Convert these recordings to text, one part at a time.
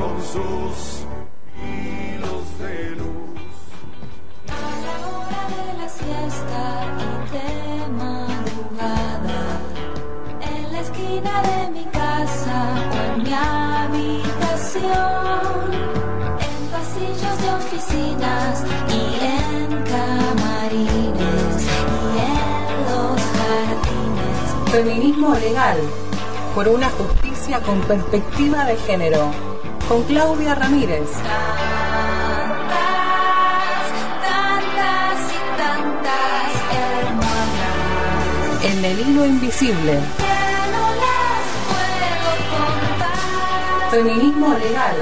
con sus hilos de luz. A la hora de la siesta y de madrugada, en la esquina de mi casa o en mi habitación, en pasillos de oficinas y en camarines y en los jardines. Feminismo legal por una justicia con perspectiva de género. Con Claudia Ramírez. Tantas, tantas y tantas hermanas En el hilo invisible. que no las puedo contar. Feminismo legal.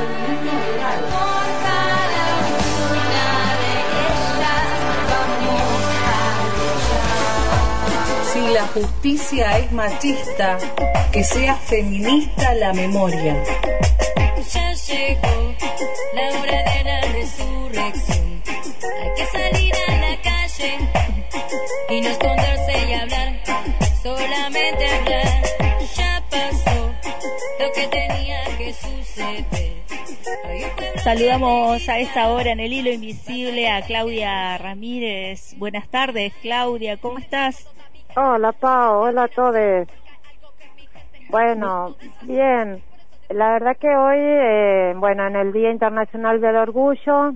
Si la justicia es machista, que sea feminista la memoria. Llegó la hora de la resurrección. Hay que salir a la calle y no esconderse y hablar, solamente hablar. Ya pasó lo que tenía que suceder. Saludamos a esta hora en el hilo invisible a Claudia Ramírez. Buenas tardes, Claudia, ¿cómo estás? Hola Pau, hola a todos. Bueno, bien. La verdad que hoy, eh, bueno, en el Día Internacional del Orgullo,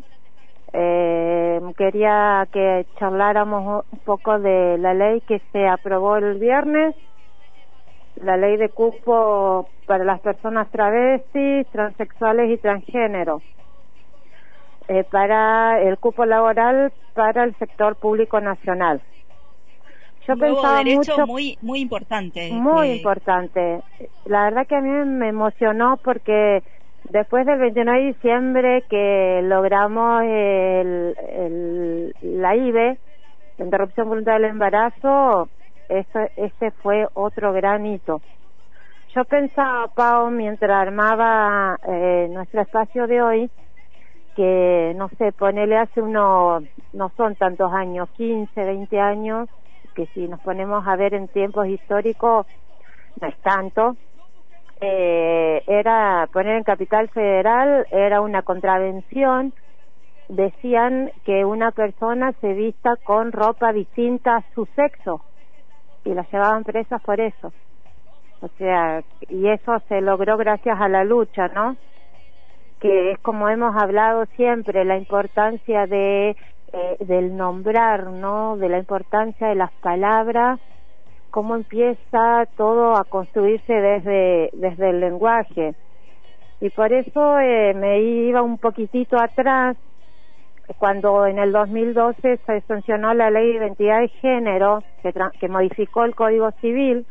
eh, quería que charláramos un poco de la ley que se aprobó el viernes, la ley de cupo para las personas travestis, transexuales y transgénero, eh, para el cupo laboral para el sector público nacional. Yo Un pensaba derecho mucho muy muy importante. muy que- importante. La verdad que a mí me emocionó porque después del 29 de diciembre que logramos el, el- la IVE, la interrupción voluntaria del embarazo, eso, ese fue otro gran hito. Yo pensaba, Pau, mientras armaba eh, nuestro espacio de hoy, que, no sé, ponele hace unos, no son tantos años, 15, 20 años, que si nos ponemos a ver en tiempos históricos, no es tanto, eh, era poner en Capital Federal, era una contravención, decían que una persona se vista con ropa distinta a su sexo y la llevaban presas por eso. O sea, y eso se logró gracias a la lucha, ¿no? que es como hemos hablado siempre, la importancia de eh, del nombrar, ¿no? De la importancia de las palabras, cómo empieza todo a construirse desde desde el lenguaje. Y por eso eh, me iba un poquitito atrás cuando en el 2012 se sancionó la ley de identidad de género que, que modificó el Código Civil,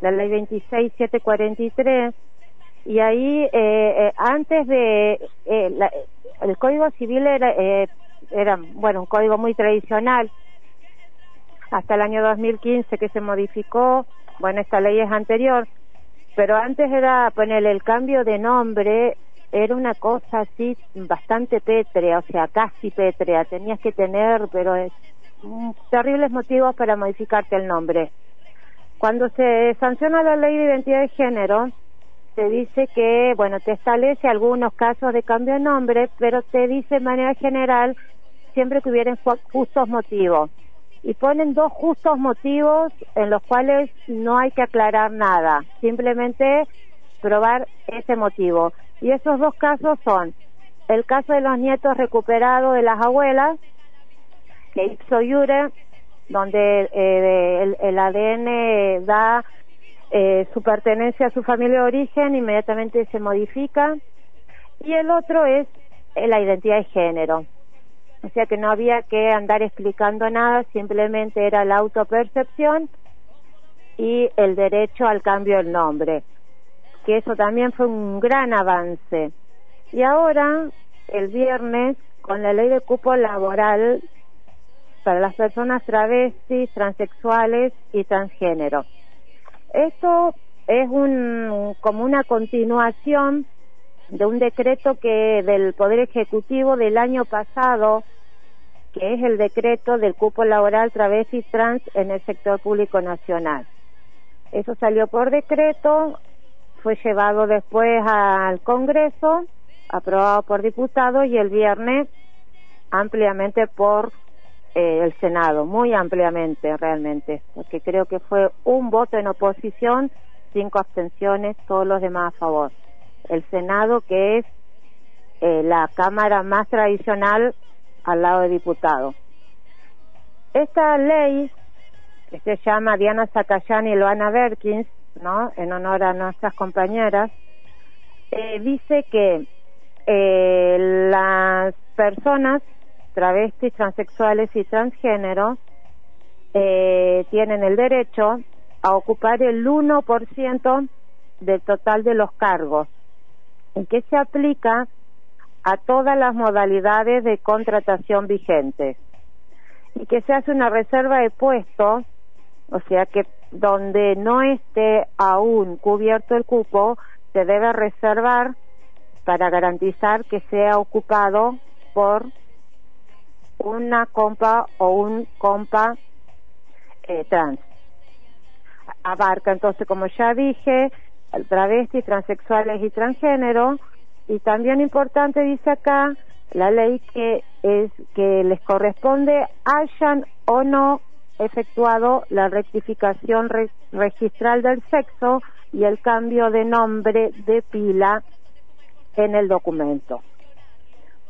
la ley 26743 y ahí eh, eh, antes de eh, la- el código civil era eh, era bueno un código muy tradicional. Hasta el año 2015 que se modificó bueno esta ley es anterior pero antes era ponerle el cambio de nombre era una cosa así bastante pétrea o sea casi pétrea. Tenías que tener pero es mm, terribles motivos para modificarte el nombre. Cuando se sanciona la ley de identidad de género te dice que, bueno, te establece algunos casos de cambio de nombre, pero te dice de manera general siempre ju- justos motivos. Y ponen dos justos motivos en los cuales no hay que aclarar nada, simplemente probar ese motivo. Y esos dos casos son el caso de los nietos recuperados de las abuelas, que ipso iure, donde eh, el, el ADN da eh, su pertenencia a su familia de origen inmediatamente se modifica y el otro es eh, la identidad de género o sea que no había que andar explicando nada simplemente era la autopercepción y el derecho al cambio del nombre que eso también fue un gran avance. Y ahora el viernes con la ley de cupo laboral para las personas travestis, transexuales y transgénero. Esto es un, como una continuación de un decreto que del Poder Ejecutivo del año pasado, que es el decreto del cupo laboral travestis trans en el sector público nacional. Eso salió por decreto, fue llevado después al Congreso, aprobado por diputados y el viernes ampliamente por eh, el Senado, muy ampliamente realmente, porque creo que fue un voto en oposición, cinco abstenciones, todos los demás a favor. El Senado, que es eh, la Cámara más tradicional al lado de diputados. Esta ley, que se llama Diana Zacayán y Loana Berkins, ¿no? En honor a nuestras compañeras, eh, dice que eh, las personas travestis, transexuales y transgénero eh, tienen el derecho a ocupar el 1% del total de los cargos y que se aplica a todas las modalidades de contratación vigentes y que se hace una reserva de puestos, o sea que donde no esté aún cubierto el cupo, se debe reservar para garantizar que sea ocupado por una compa o un compa eh, trans. Abarca entonces, como ya dije, travestis, transexuales y transgénero. Y también importante dice acá la ley que es que les corresponde hayan o no efectuado la rectificación registral del sexo y el cambio de nombre de pila en el documento.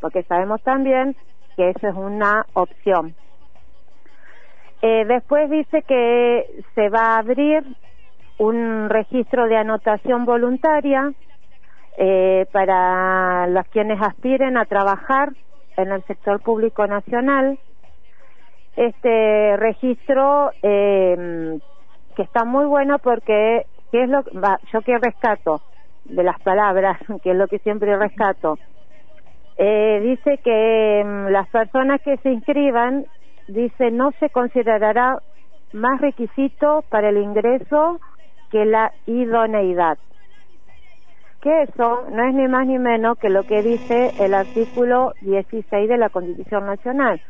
Porque sabemos también que eso es una opción. Eh, después dice que se va a abrir un registro de anotación voluntaria eh, para los quienes aspiren a trabajar en el sector público nacional. Este registro eh, que está muy bueno porque ¿qué es lo yo que rescato de las palabras, que es lo que siempre rescato. Eh, dice que mm, las personas que se inscriban, dice, no se considerará más requisito para el ingreso que la idoneidad. Que eso no es ni más ni menos que lo que dice el artículo 16 de la Constitución Nacional,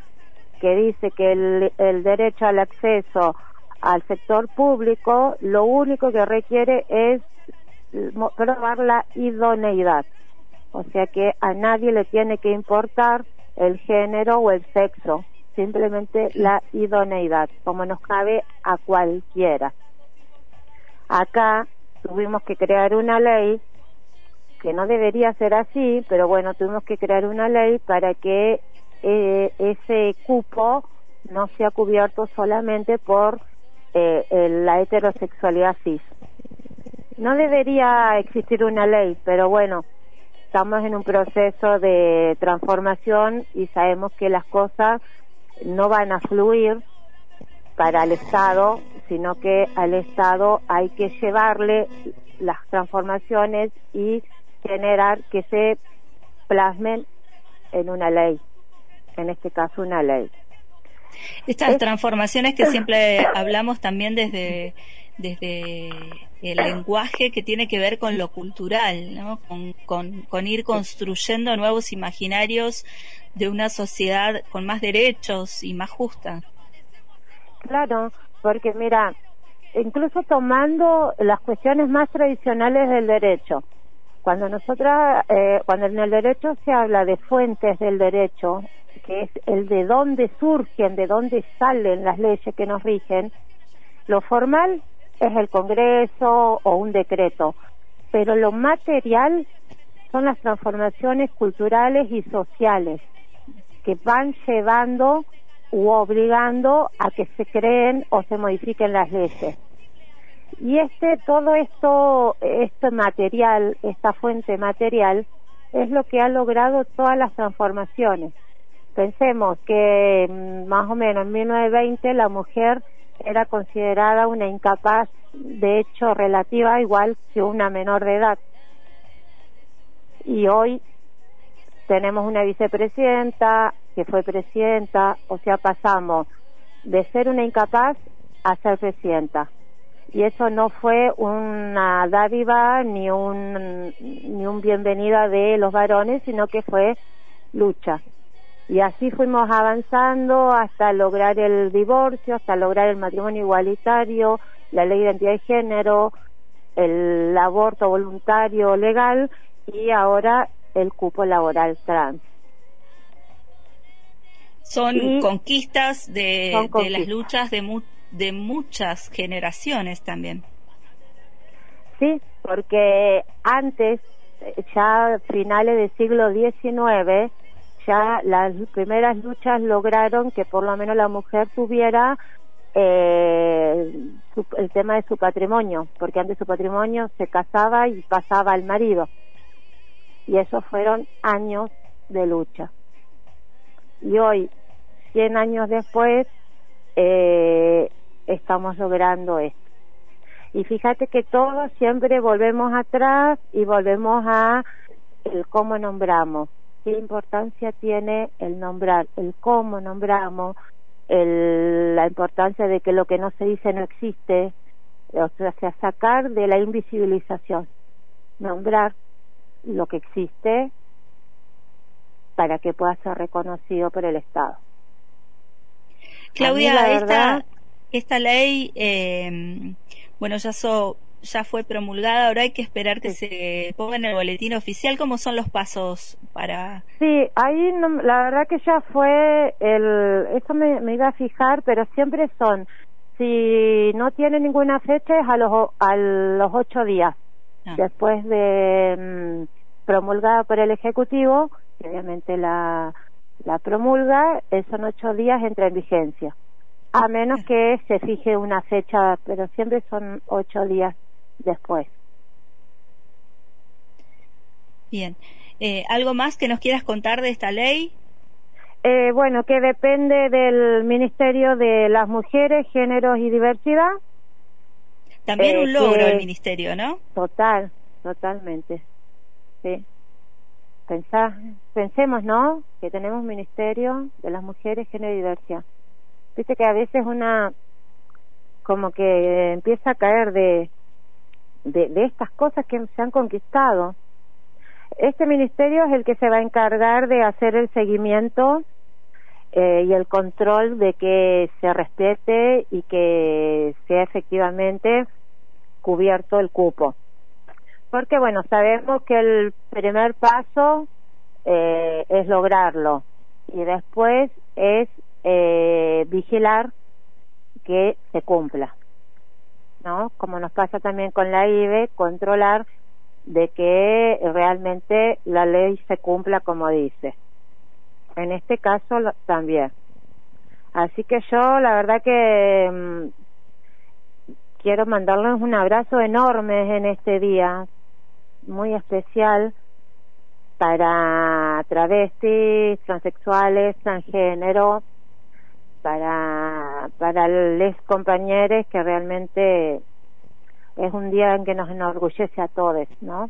que dice que el, el derecho al acceso al sector público lo único que requiere es probar la idoneidad. O sea que a nadie le tiene que importar el género o el sexo, simplemente la idoneidad, como nos cabe a cualquiera. Acá tuvimos que crear una ley que no debería ser así, pero bueno, tuvimos que crear una ley para que eh, ese cupo no sea cubierto solamente por eh, la heterosexualidad cis. No debería existir una ley, pero bueno, estamos en un proceso de transformación y sabemos que las cosas no van a fluir para el Estado, sino que al Estado hay que llevarle las transformaciones y generar que se plasmen en una ley, en este caso una ley. Estas transformaciones que siempre hablamos también desde, desde el lenguaje que tiene que ver con lo cultural, ¿no? con, con, ir construyendo nuevos imaginarios de una sociedad con más derechos y más justa. Claro, porque mira, incluso tomando las cuestiones más tradicionales del derecho, cuando nosotras, eh, cuando en el derecho se habla de fuentes del derecho, que es el de dónde surgen, de dónde salen las leyes que nos rigen, lo formal es el Congreso o un decreto, pero lo material son las transformaciones culturales y sociales que van llevando u obligando a que se creen o se modifiquen las leyes. Y este, todo esto, este material, esta fuente material, es lo que ha logrado todas las transformaciones. Pensemos que mm, más o menos en 1920 la mujer era considerada una incapaz, de hecho relativa igual que una menor de edad. Y hoy tenemos una vicepresidenta que fue presidenta, o sea, pasamos de ser una incapaz a ser presidenta. Y eso no fue una dádiva ni un, ni un bienvenida de los varones, sino que fue lucha. Y así fuimos avanzando hasta lograr el divorcio, hasta lograr el matrimonio igualitario, la ley de identidad de género, el aborto voluntario legal y ahora el cupo laboral trans. Son Y- conquistas de, Son de conquistas. las luchas de, mu- de muchas generaciones también. Sí, porque antes, ya finales del siglo XIX, ya las primeras luchas lograron que por lo menos la mujer tuviera eh, su- el tema de su patrimonio, porque antes su patrimonio se casaba y pasaba al marido. Y esos fueron años de lucha. Y hoy, 100 años después, eh, estamos logrando esto. Y fíjate que todos siempre volvemos atrás y volvemos a el cómo nombramos, qué importancia tiene el nombrar, el cómo nombramos, el, la importancia de que lo que no se dice no existe, o sea, sacar de la invisibilización, nombrar lo que existe para que pueda ser reconocido por el Estado. Claudia, la esta, verdad- esta ley, eh, bueno, ya, so- ya fue promulgada, ahora hay que esperar que se ponga en el boletín oficial. ¿Cómo son los pasos para...? Sí, ahí no- la verdad que ya fue el, eso me, me iba a fijar, pero siempre son, si no tiene ninguna fecha es a los, a los ocho días Ah, después de mm, promulgada por el Ejecutivo, que obviamente la, la promulga, eh, son ocho días entra en vigencia. A menos que se fije una fecha, pero siempre son ocho días después. bien. Eh, ¿Algo más que nos quieras contar de esta ley? Eh, bueno, que depende del Ministerio de las Mujeres, Géneros y Diversidad. También Eh, un logro que- del ministerio, ¿no? Total, totalmente. Sí. Pensá, pensemos, ¿no? Que tenemos Ministerio de las Mujeres, Género y Diversidad. Viste que a veces una como que empieza a caer de, de, estas cosas que se han conquistado. Este ministerio es el que se va a encargar de hacer el seguimiento eh, y el control de que se respete y que sea efectivamente cubierto el cupo. Porque, bueno, sabemos que el primer paso eh, es lograrlo y después es eh, vigilar que se cumpla. ¿No? Como nos pasa también con la IBE, controlar de que realmente la ley se cumpla como dice. En este caso también. Así que yo, la verdad que mm, quiero mandarles un abrazo enorme en este día, muy especial para travestis, transexuales, transgénero, para para les compañeros que realmente es un día en que nos enorgullece a todos, ¿no?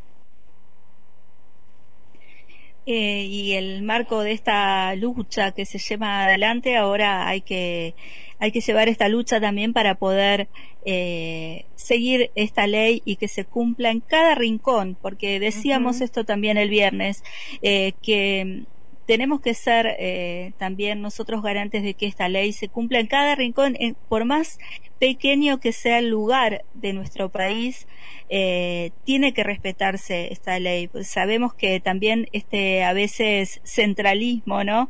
Eh, y el marco de esta lucha que se lleva adelante, ahora hay que, hay que llevar esta lucha también para poder eh, seguir esta ley y que se cumpla en cada rincón, porque decíamos esto también el viernes, eh, que tenemos que ser eh, también nosotros garantes de que esta ley se cumpla en cada rincón, en- por más pequeño que sea el lugar de nuestro país, eh, tiene que respetarse esta ley. Pues sabemos que también este a veces centralismo, ¿no?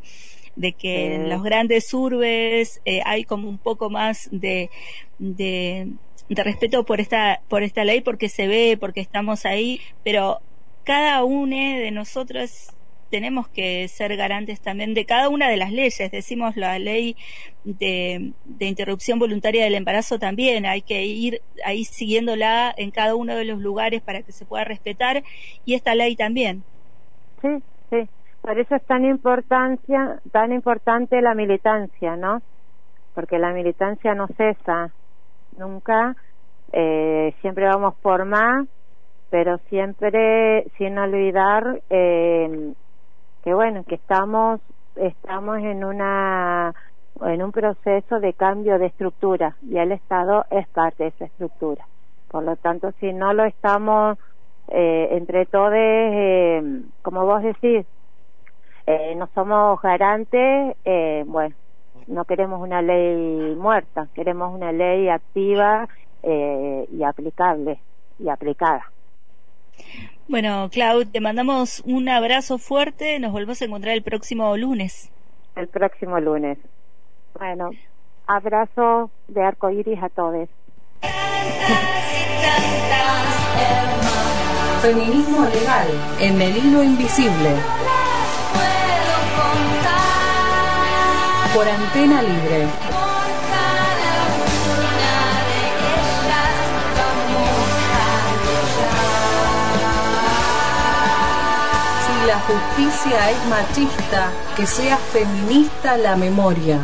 De que en los grandes urbes eh, hay como un poco más de, de, de respeto por esta, por esta ley porque se ve, porque estamos ahí, pero cada uno de nosotros tenemos que ser garantes también de cada una de las leyes. Decimos la ley de, de interrupción voluntaria del embarazo también. Hay que ir ahí siguiéndola en cada uno de los lugares para que se pueda respetar y esta ley también. Sí, sí. Por eso es tan importancia, tan importante la militancia, ¿no? Porque la militancia no cesa nunca. Eh, siempre vamos por más, pero siempre sin olvidar eh, que bueno, que estamos estamos en una en un proceso de cambio de estructura y el Estado es parte de esa estructura. Por lo tanto, si no lo estamos eh, entre todos, eh, como vos decís, eh, no somos garantes, eh, bueno, no queremos una ley muerta, queremos una ley activa y aplicable y aplicada. Bueno, Clau, te mandamos un abrazo fuerte. Nos volvemos a encontrar el próximo lunes. El próximo lunes. Bueno, abrazo de arco iris a todos. Feminismo legal en el hilo invisible. Por antena libre. Justicia es machista, que sea feminista la memoria.